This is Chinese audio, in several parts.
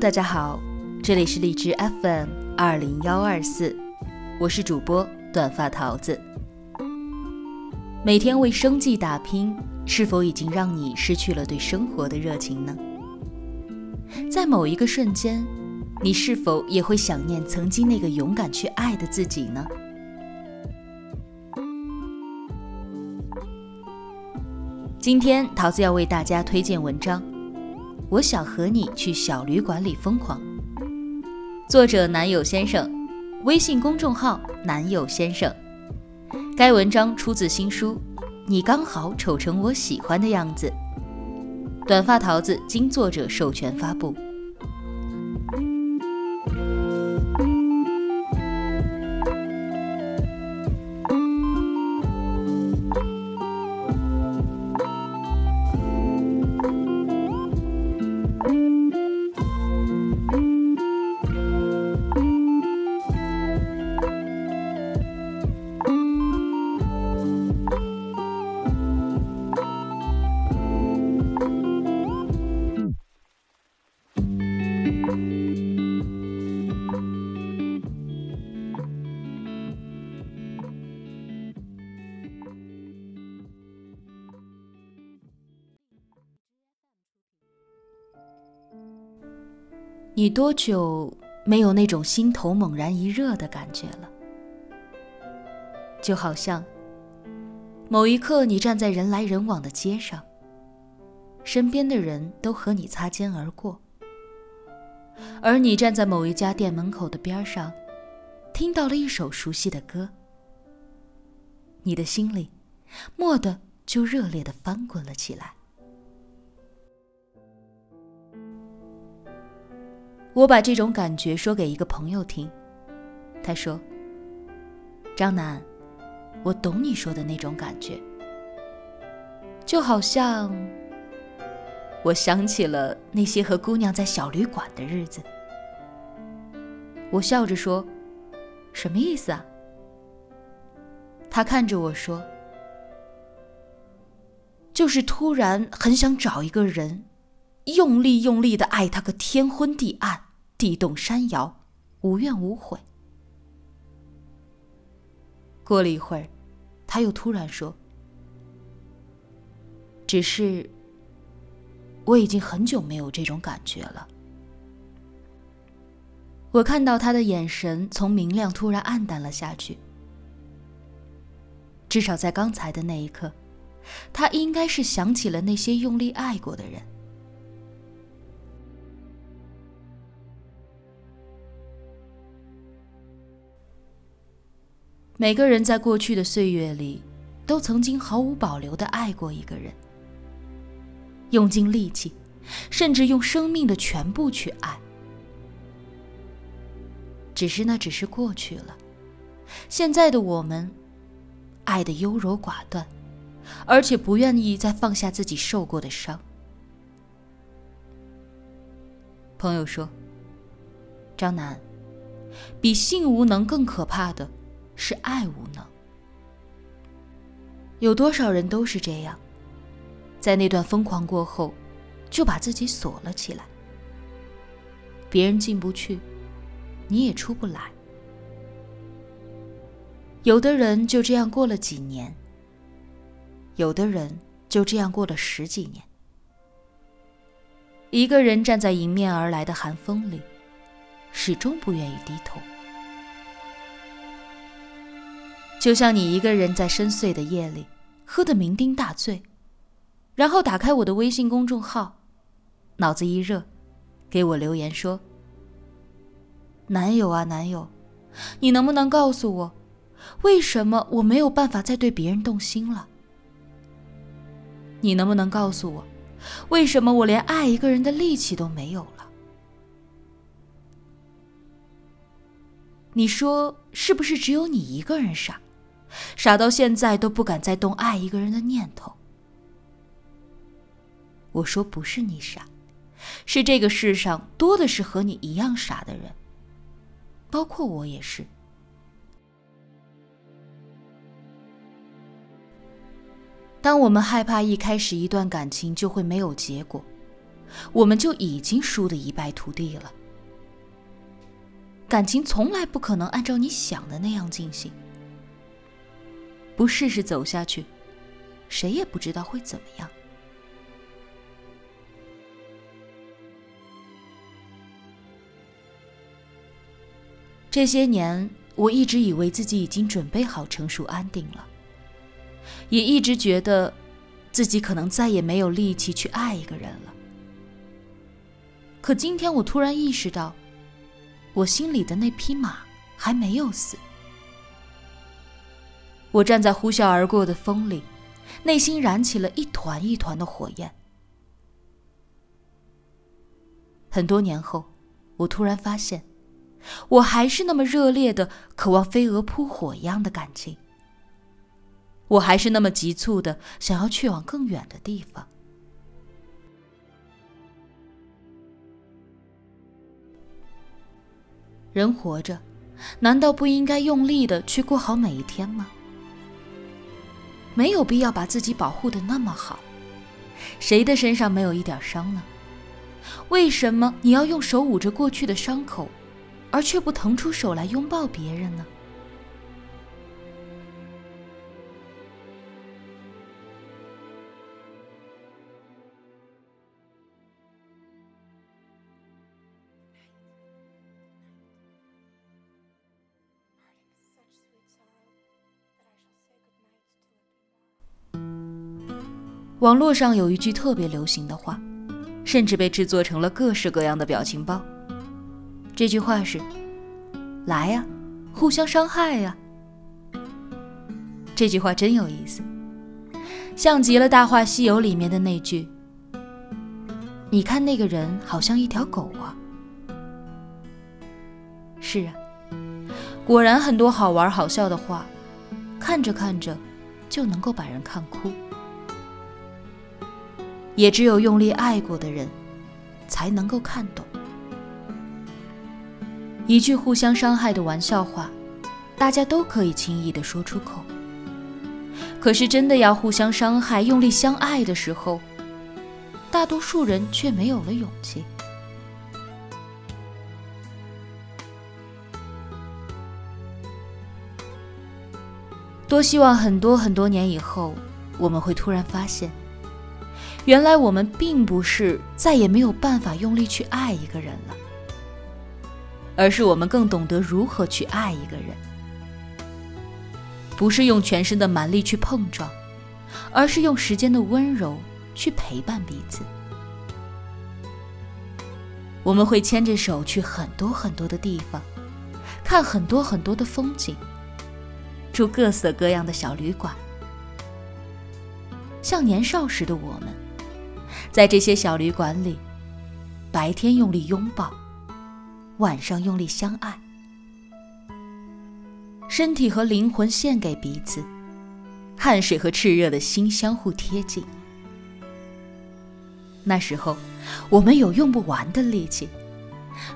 大家好，这里是荔枝 FM 二零幺二四，我是主播短发桃子。每天为生计打拼，是否已经让你失去了对生活的热情呢？在某一个瞬间，你是否也会想念曾经那个勇敢去爱的自己呢？今天桃子要为大家推荐文章。我想和你去小旅馆里疯狂。作者男友先生，微信公众号男友先生。该文章出自新书《你刚好丑成我喜欢的样子》。短发桃子经作者授权发布。你多久没有那种心头猛然一热的感觉了？就好像某一刻你站在人来人往的街上，身边的人都和你擦肩而过，而你站在某一家店门口的边上，听到了一首熟悉的歌，你的心里蓦地就热烈的翻滚了起来。我把这种感觉说给一个朋友听，他说：“张楠，我懂你说的那种感觉，就好像……我想起了那些和姑娘在小旅馆的日子。”我笑着说：“什么意思啊？”他看着我说：“就是突然很想找一个人。”用力用力的爱他个天昏地暗、地动山摇，无怨无悔。过了一会儿，他又突然说：“只是我已经很久没有这种感觉了。”我看到他的眼神从明亮突然暗淡了下去。至少在刚才的那一刻，他应该是想起了那些用力爱过的人。每个人在过去的岁月里，都曾经毫无保留的爱过一个人，用尽力气，甚至用生命的全部去爱。只是那只是过去了，现在的我们，爱的优柔寡断，而且不愿意再放下自己受过的伤。朋友说：“张楠，比性无能更可怕的。”是爱无能。有多少人都是这样，在那段疯狂过后，就把自己锁了起来。别人进不去，你也出不来。有的人就这样过了几年，有的人就这样过了十几年。一个人站在迎面而来的寒风里，始终不愿意低头。就像你一个人在深邃的夜里喝得酩酊大醉，然后打开我的微信公众号，脑子一热，给我留言说：“男友啊，男友，你能不能告诉我，为什么我没有办法再对别人动心了？你能不能告诉我，为什么我连爱一个人的力气都没有了？你说是不是只有你一个人傻？”傻到现在都不敢再动爱一个人的念头。我说不是你傻，是这个世上多的是和你一样傻的人，包括我也是。当我们害怕一开始一段感情就会没有结果，我们就已经输得一败涂地了。感情从来不可能按照你想的那样进行，不试试走下去，谁也不知道会怎么样。这些年，我一直以为自己已经准备好成熟安定了，也一直觉得自己可能再也没有力气去爱一个人了。可今天，我突然意识到。我心里的那匹马还没有死。我站在呼啸而过的风里，内心燃起了一团一团的火焰。很多年后，我突然发现，我还是那么热烈的渴望飞蛾扑火一样的感情。我还是那么急促的想要去往更远的地方。人活着，难道不应该用力的去过好每一天吗？没有必要把自己保护的那么好，谁的身上没有一点伤呢？为什么你要用手捂着过去的伤口，而却不腾出手来拥抱别人呢？网络上有一句特别流行的话，甚至被制作成了各式各样的表情包。这句话是：“来呀，互相伤害呀。”这句话真有意思，像极了《大话西游》里面的那句：“你看那个人好像一条狗啊。”是啊，果然很多好玩好笑的话，看着看着就能够把人看哭。也只有用力爱过的人，才能够看懂。一句互相伤害的玩笑话，大家都可以轻易的说出口。可是真的要互相伤害、用力相爱的时候，大多数人却没有了勇气。多希望很多很多年以后，我们会突然发现。原来我们并不是再也没有办法用力去爱一个人了，而是我们更懂得如何去爱一个人。不是用全身的蛮力去碰撞，而是用时间的温柔去陪伴彼此。我们会牵着手去很多很多的地方，看很多很多的风景，住各色各样的小旅馆，像年少时的我们。在这些小旅馆里，白天用力拥抱，晚上用力相爱，身体和灵魂献给彼此，汗水和炽热的心相互贴近。那时候，我们有用不完的力气，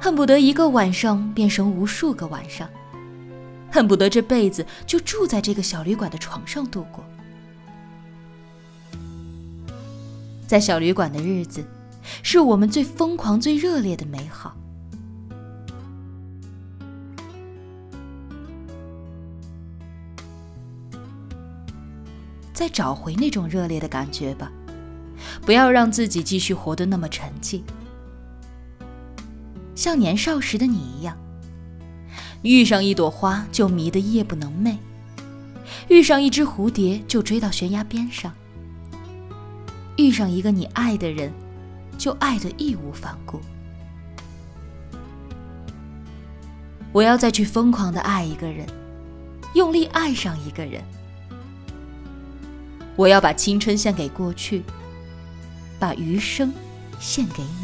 恨不得一个晚上变成无数个晚上，恨不得这辈子就住在这个小旅馆的床上度过。在小旅馆的日子，是我们最疯狂、最热烈的美好。再找回那种热烈的感觉吧，不要让自己继续活得那么沉寂。像年少时的你一样，遇上一朵花就迷得夜不能寐，遇上一只蝴蝶就追到悬崖边上。遇上一个你爱的人，就爱得义无反顾。我要再去疯狂的爱一个人，用力爱上一个人。我要把青春献给过去，把余生献给你。